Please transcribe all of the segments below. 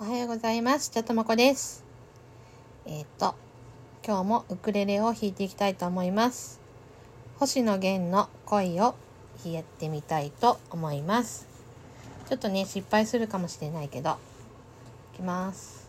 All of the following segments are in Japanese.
おはようございます。ちゃともこです。えっ、ー、と、今日もウクレレを弾いていきたいと思います。星野源の恋を弾いてみたいと思います。ちょっとね、失敗するかもしれないけど、いきます。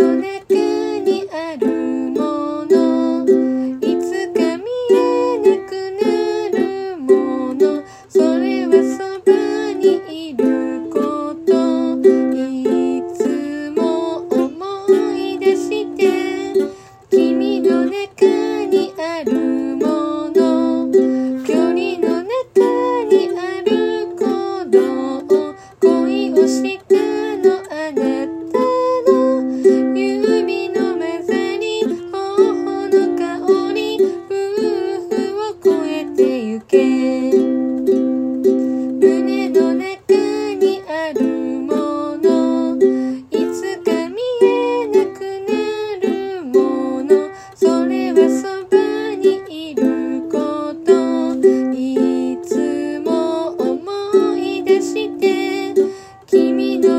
눈에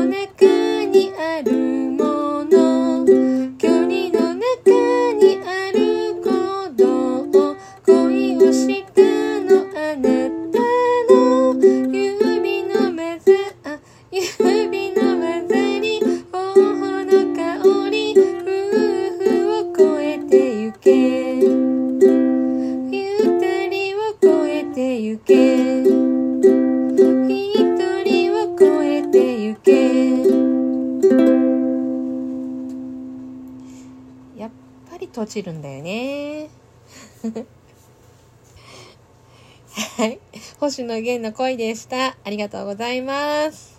お願やっぱり閉じるんだよね。はい。星野源の恋でした。ありがとうございます。